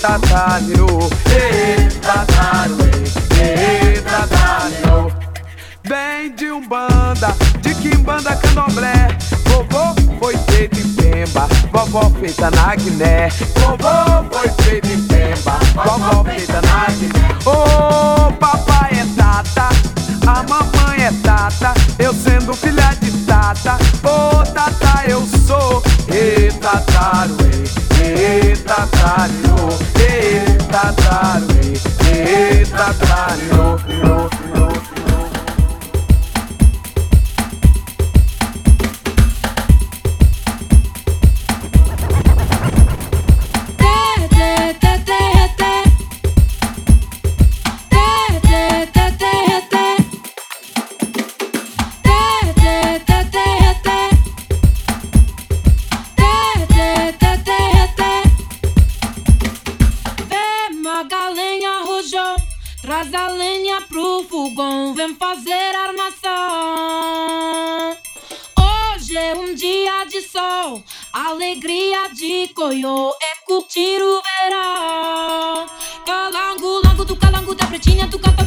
e tatarirô, e tataruê, e tatarirô. Vem de Umbanda, de Quimbanda Candomblé, vovô foi feito em Pemba, vovó feita na Guiné. Vovô foi feito em Pemba, vovó feita na Guiné. Ô oh, papai é tata, a mamãe é tata, eu sendo filha de tata. Ô oh, tata eu sou, e tataru, e tataru, e tataru, e tataru. alegria de coiô é curtir o verão. Calango, lango do calango da pretinha do capa.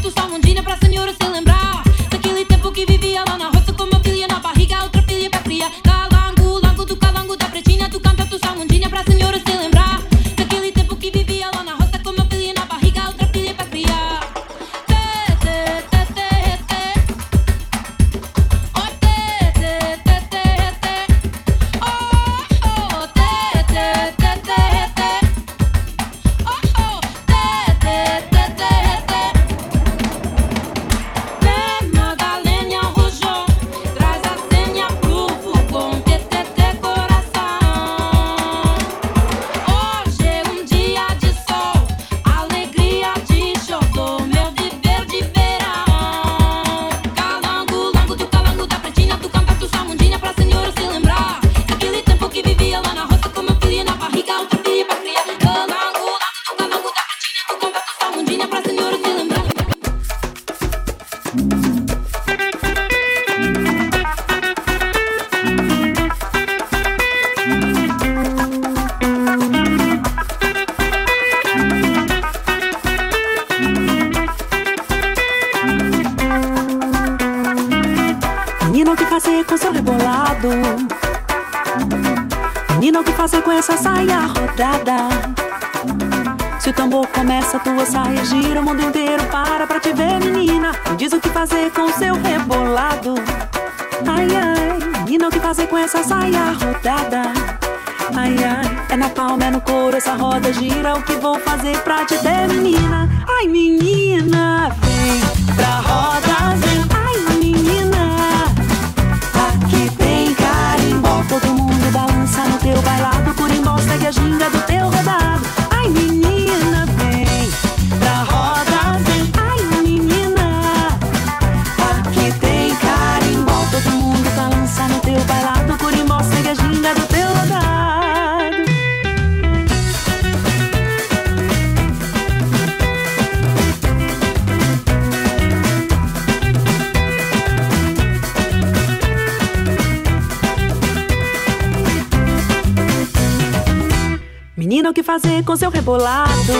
O que fazer com seu rebolado?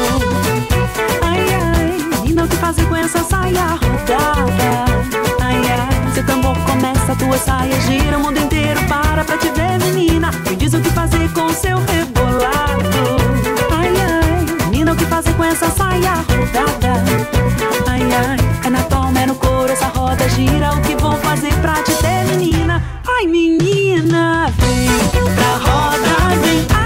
Ai, ai, menina, o que fazer com essa saia rodada? Ai, ai, seu tambor começa, tua saia gira o mundo inteiro para pra te ver, menina. Me diz o que fazer com seu rebolado? Ai, ai, menina, o que fazer com essa saia rodada? Ai, ai, é na toma, é no couro, essa roda gira. O que vou fazer pra te ter, menina? Ai, menina, vem pra roda, vem.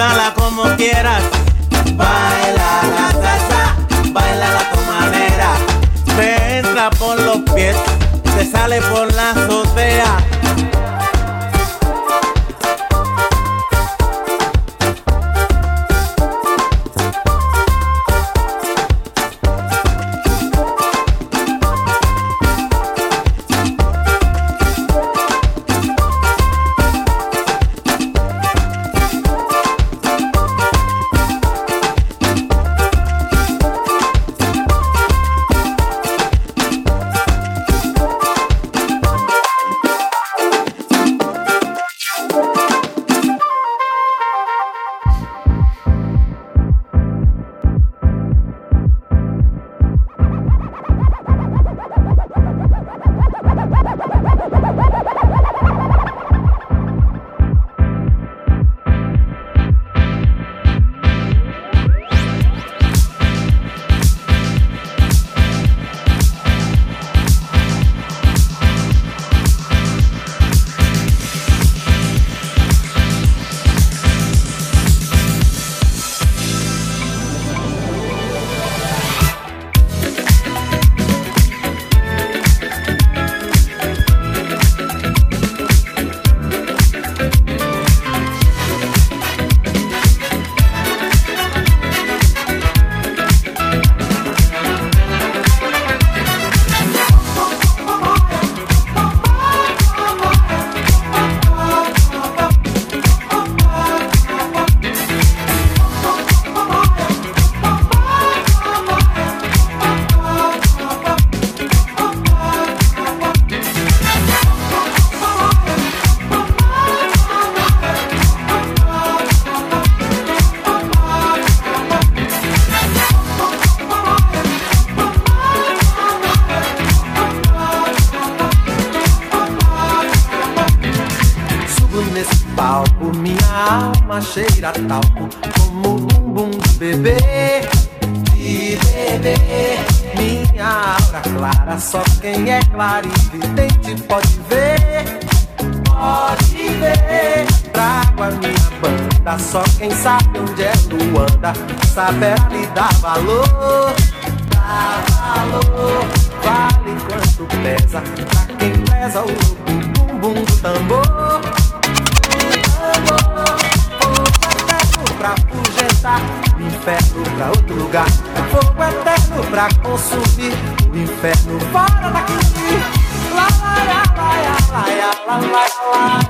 Gózala como quieras. Baila la salsa, baila la tu manera. Te entra por los pies, te sale por la azotea talco como um bumbum de bebê. De bebê, minha aura clara, só quem é claro e vidente pode ver. Pode ver, trago a minha banda, só quem sabe onde é Luanda, saberá lhe dar valor. Dar valor, vale quanto pesa, pra quem pesa o bumbum do tambor. Inferno pra outro lugar. Fogo eterno pra consumir, o inferno fora daqui. Lá, lá, lá, lá, lá, lá, lá, lá, lá.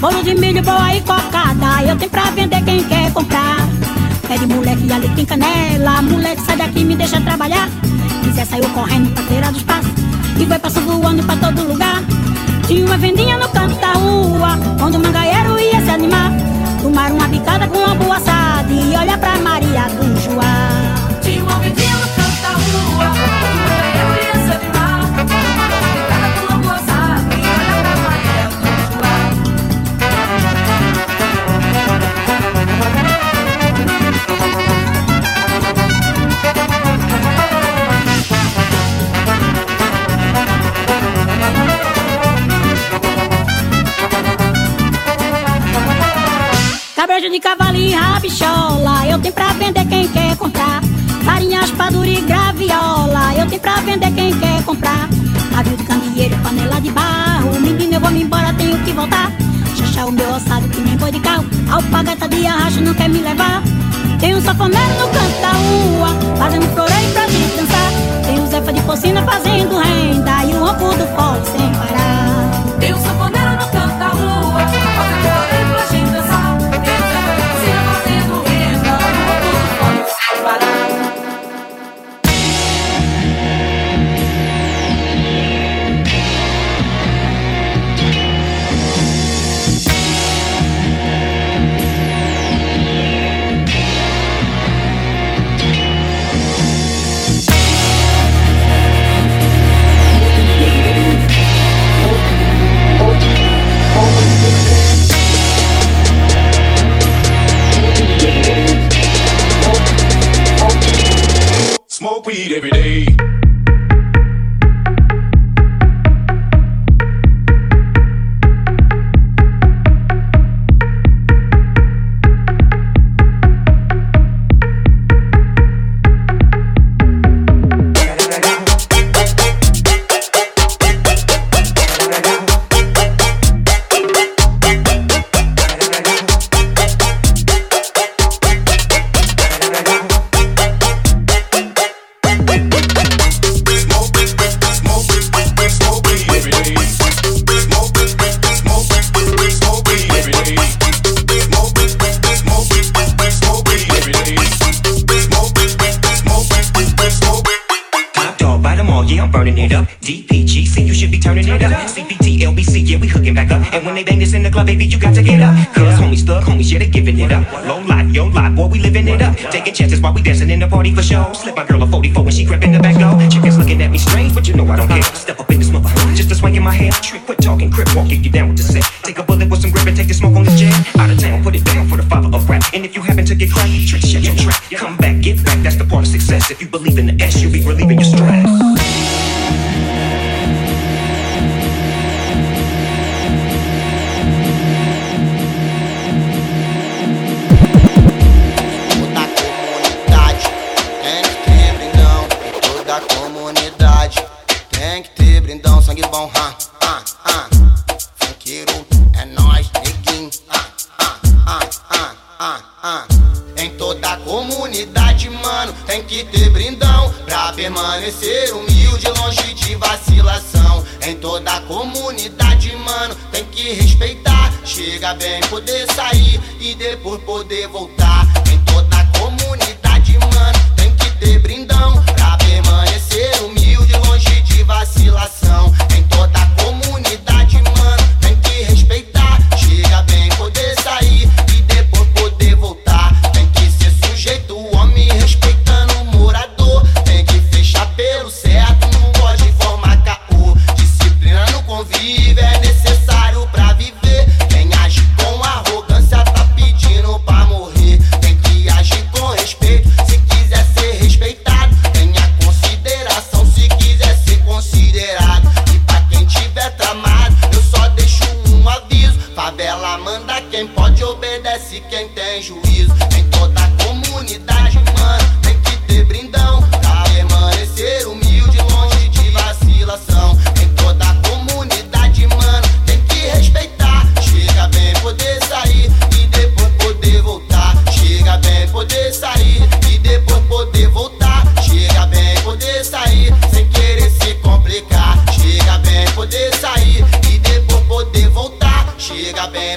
Bolo de milho, boa e cocada. Eu tenho pra vender quem quer comprar. Pede moleque ali tem canela. Moleque, sai daqui me deixa trabalhar. Quiser saiu correndo pra feira dos passos. E foi passando voando pra todo lugar. Tinha uma vendinha no canto da rua. Onde o mangaeiro ia se animar. Tomar uma bicada com uma boa assada. E olha pra Maria do Joá. Cabrejo de cavalinho e rabichola, eu tenho pra vender quem quer comprar. Farinhas, padura e graviola, eu tenho pra vender quem quer comprar. Navio de candeeiro, panela de barro, menino eu vou me embora, tenho que voltar. Xaxá o meu ossado que nem boi de carro, alpagata de arracho não quer me levar. Tem um safoneiro no canto da rua, fazendo floreio pra gente dançar. Tem o Zefa de Pocina fazendo renda e o ronco do sem parar.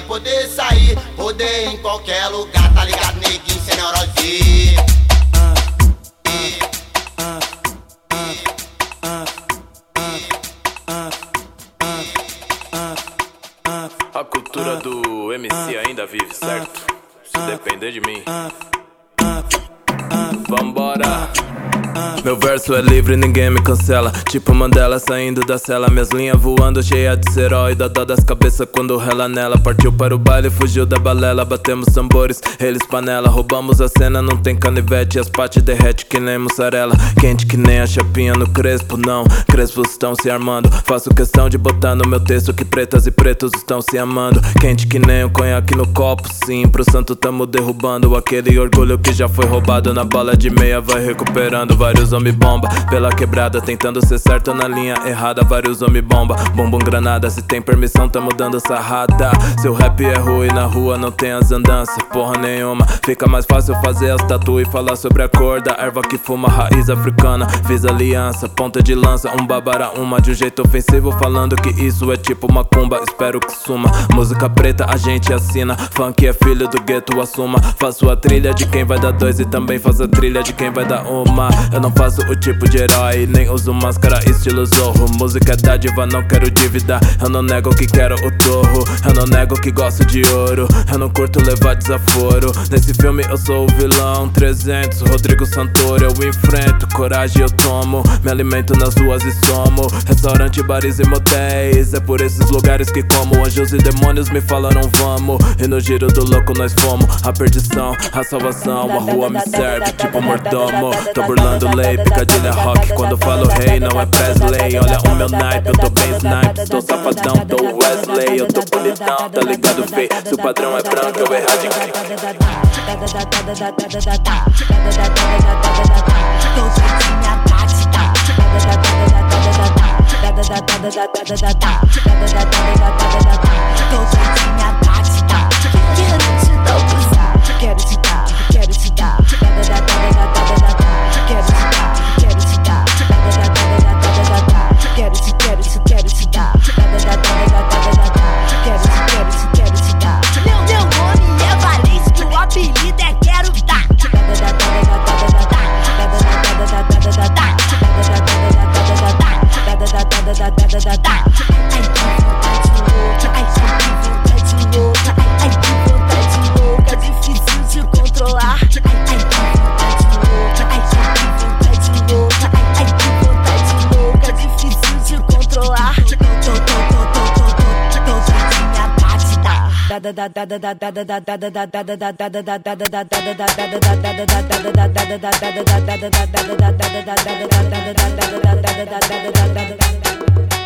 poder sair, poder em qualquer lugar. Verso é livre, ninguém me cancela. Tipo Mandela saindo da cela. Minhas linhas voando, cheia de seróida. Dó das cabeças quando rela nela. Partiu para o baile, fugiu da balela. Batemos tambores, eles panela. Roubamos a cena, não tem canivete. As pates derrete que nem mussarela. Quente que nem a chapinha no crespo, não. Crespos estão se armando. Faço questão de botar no meu texto que pretas e pretos estão se amando. Quente que nem o conhaque no copo, sim. Pro santo tamo derrubando. Aquele orgulho que já foi roubado na bala de meia vai recuperando vários homem bomba. Pela quebrada, tentando ser certo na linha errada Vários homem bomba, bombom granada Se tem permissão, tamo dando sarrada. Seu rap é ruim, na rua não tem as andanças Porra nenhuma, fica mais fácil fazer as tatu E falar sobre a cor da erva que fuma Raiz africana, fiz aliança Ponta de lança, um babara uma De um jeito ofensivo, falando que isso é tipo macumba Espero que suma, música preta a gente assina Funk é filho do gueto, assuma. Faço a trilha de quem vai dar dois E também faço a trilha de quem vai dar uma. Eu não faço o tipo de herói, nem uso máscara estilo zorro. Música é dádiva, não quero dívida. Eu não nego que quero o torro. Eu não nego que gosto de ouro. Eu não curto levar desaforo. Nesse filme eu sou o vilão. 300, Rodrigo Santoro, eu enfrento. Coragem eu tomo. Me alimento nas ruas e somo. Restaurante, bares e motéis. É por esses lugares que como. Anjos e demônios me falaram vamos. E no giro do louco nós fomos. A perdição, a salvação. A rua me serve, tipo mordomo. Tô burlando lei. Rock, quando falo rei, não é Presley. Olha o meu naipe, eu tô bem snipe. Tô safadão, tô Wesley. Eu tô bonitão, tá ligado, fei? Se o padrão é branco, eu erradiquei. Quero te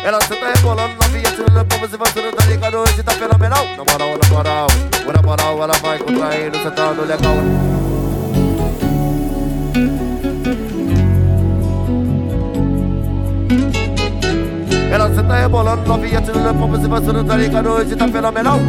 Ela senta rebolando novinha, tirando como se você não tá ligado, hoje tá fenomenal. Na moral, na moral, na moral, ela vai contraindo, sentando legal. Ela senta rebolando novinha, tirando como se você não tá ligado, hoje tá fenomenal.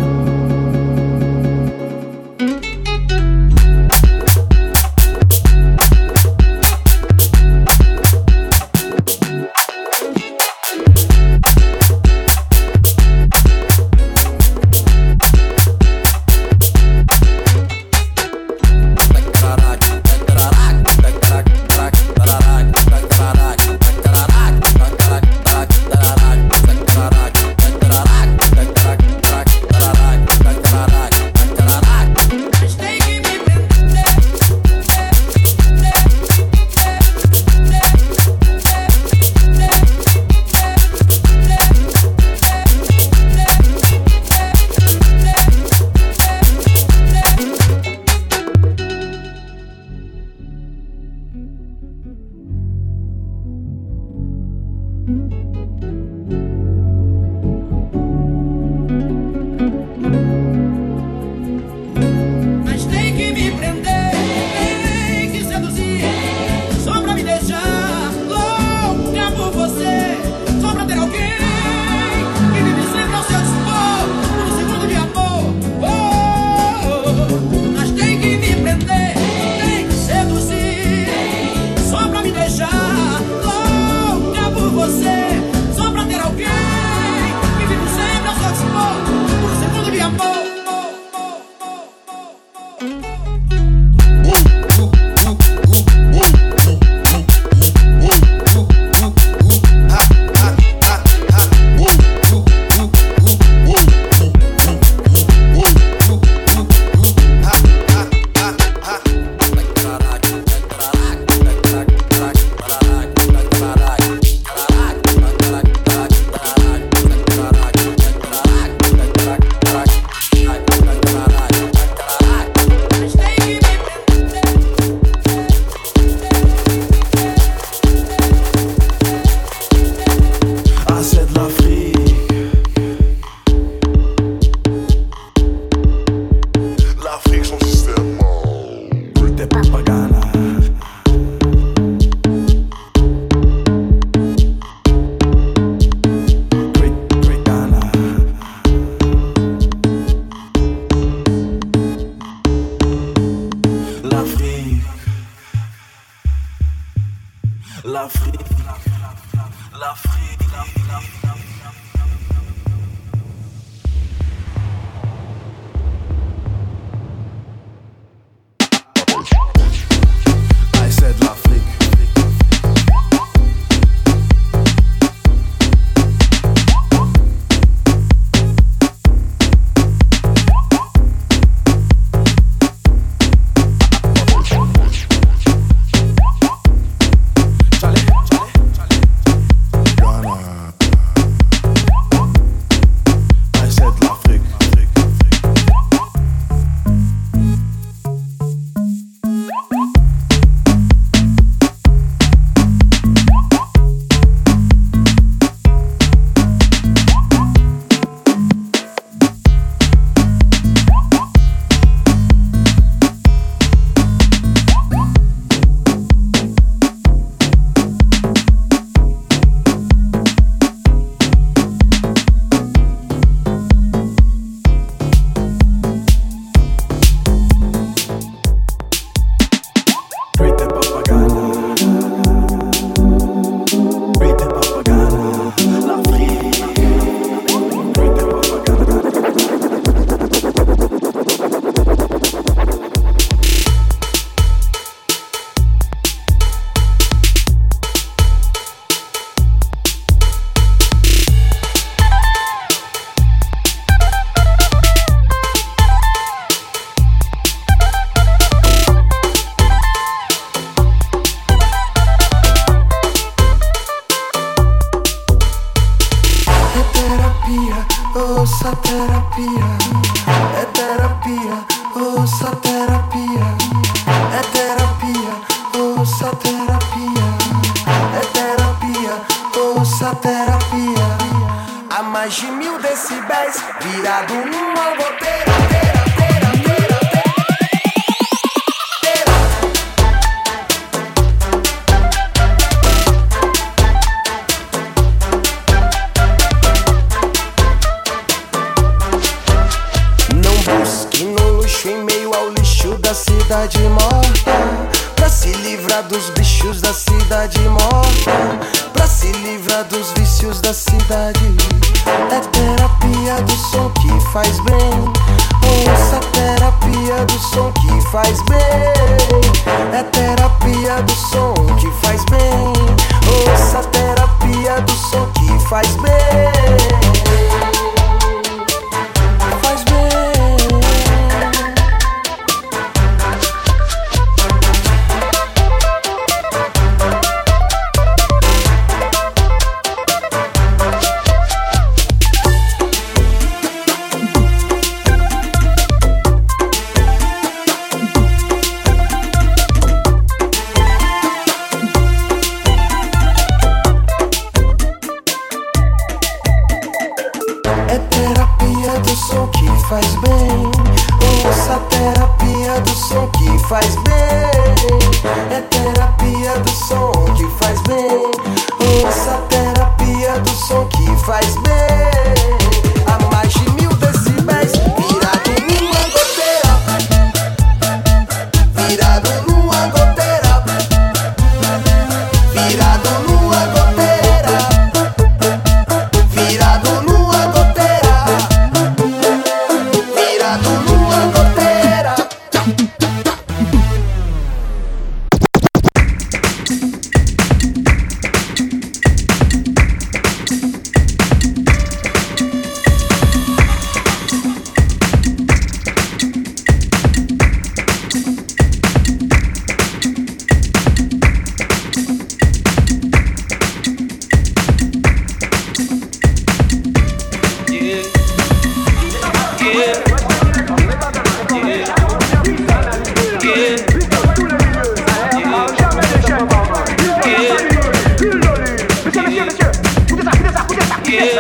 Okay.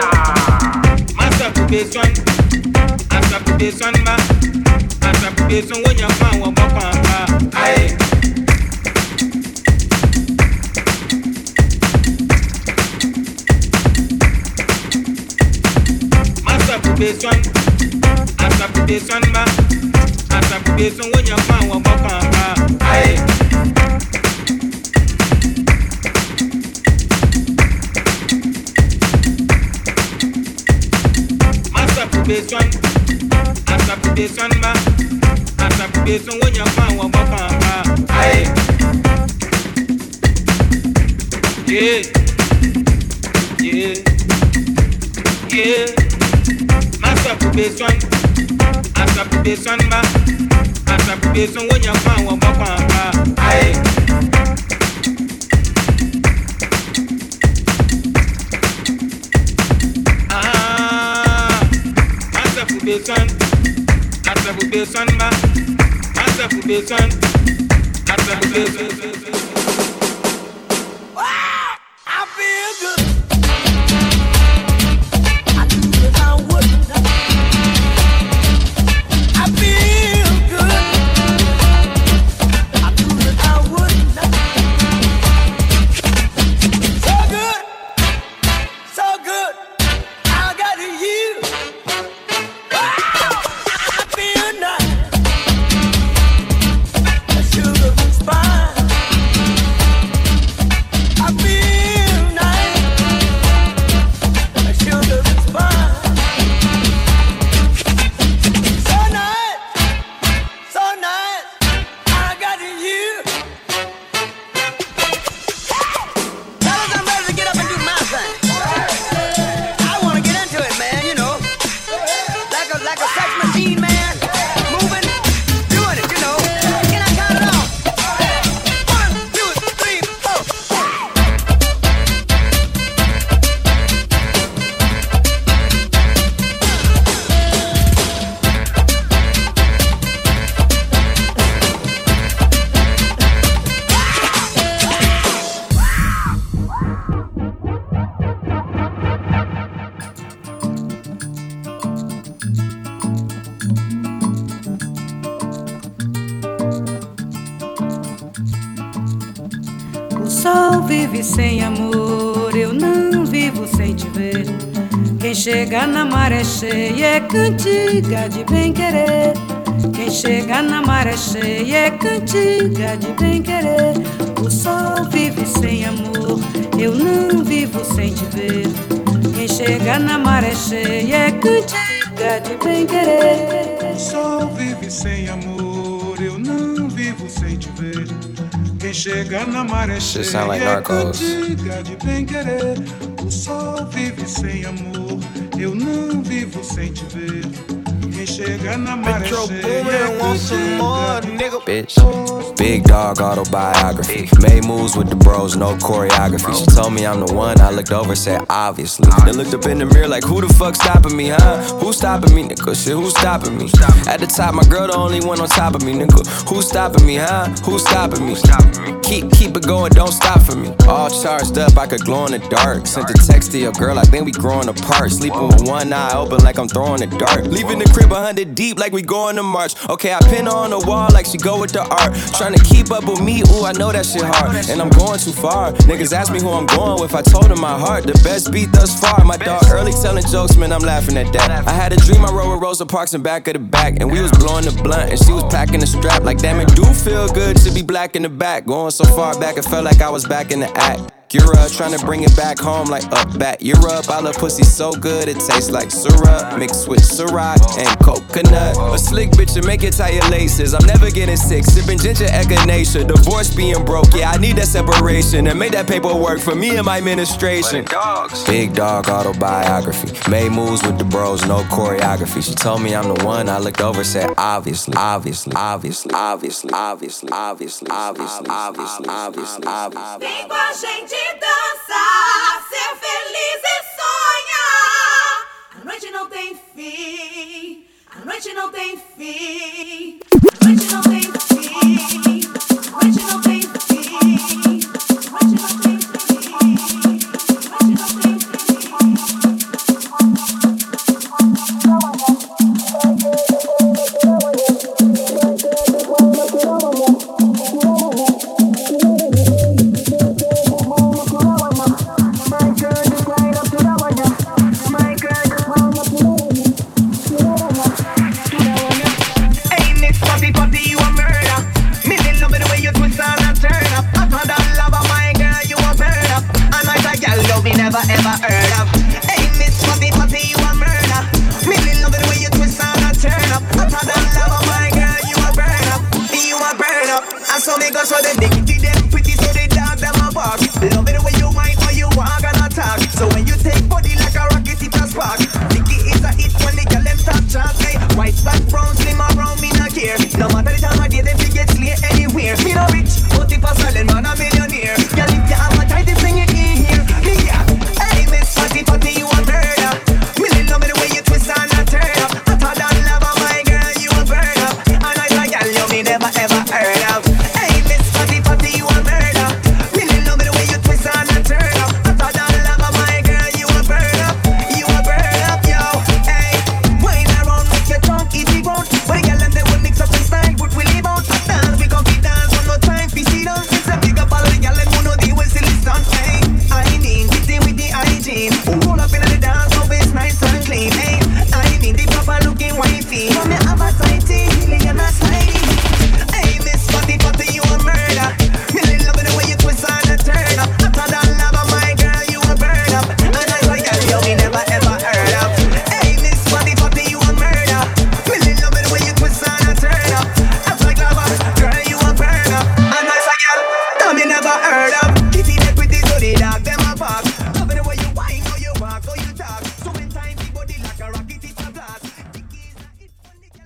Masturbation. Masturbation ma. Masturbation wọ́n yàn fún àwọn pápá ma. Aye. Masturbation. Masturbation ma. Masturbation wọ́n yàn fún àwọn pápá ma. Aye. application as application ma as application wọ́n yàn fún àwọn ọgbọ́n kan ma. Yeah. Yeah. Yeah. Mass application as application ma as application wọ́n yàn fún àwọn ọgbọ́n kan ma. foundation. That's the foundation, man. That's the foundation. That's the foundation. Cheia é cantiga de bem querer. Quem chega na maré cheia é cantiga de bem querer. O sol vive sem amor, eu não vivo sem te ver. Quem chega na maré cheia é cantiga de bem querer. O sol vive sem amor, eu não vivo sem te ver. Quem chega na maré cheia like é cantiga de bem querer. O sol vive sem amor. sem te ver. Quem chega na maré Metro cheia, é quem chega. More, nigga. Bitch big dog autobiography. Made moves with the bros, no choreography. She told me I'm the one. I looked over, said obviously. Then looked up in the mirror like, who the fuck stopping me, huh? Who stopping me, nigga? Shit, who stopping me? At the top, my girl the only one on top of me, nigga. Who stopping me, huh? Who stopping me? Keep keep it going, don't stop for me. All charged up, I could glow in the dark. Sent a text to your girl, I think we growing apart. Sleeping with one eye open like I'm throwing a dart. Leaving the crib a hundred deep like we going to march. Okay, I pin her on the wall like she go with the art. Trying to keep up with me, ooh, I know that shit hard. And I'm going too far. Niggas ask me who I'm going with. I told them my heart, the best beat thus far. My dog early telling jokes, man, I'm laughing at that. I had a dream I rode with Rosa Parks in back of the back. And we was blowing the blunt, and she was packing the strap. Like, damn, it do feel good to be black in the back. Going so far back, it felt like I was back in the act. Europe, trying to bring it back home like up back Europe. I love pussy so good it tastes like syrup mixed with Ciroc and coconut. A slick bitch to make it tie your laces. I'm never getting sick, sipping ginger echinacea. Divorce being broke, yeah, I need that separation and make that paperwork for me and my administration. Big dog autobiography. Made moves with the bros, no choreography. She told me I'm the one. I looked over, said obviously, obviously, obviously, obviously, obviously, obviously, obviously, obviously, obviously, dançar, ser feliz e sonhar. A noite não tem fim, a noite não tem fim, a noite não tem fim, a noite não tem fim.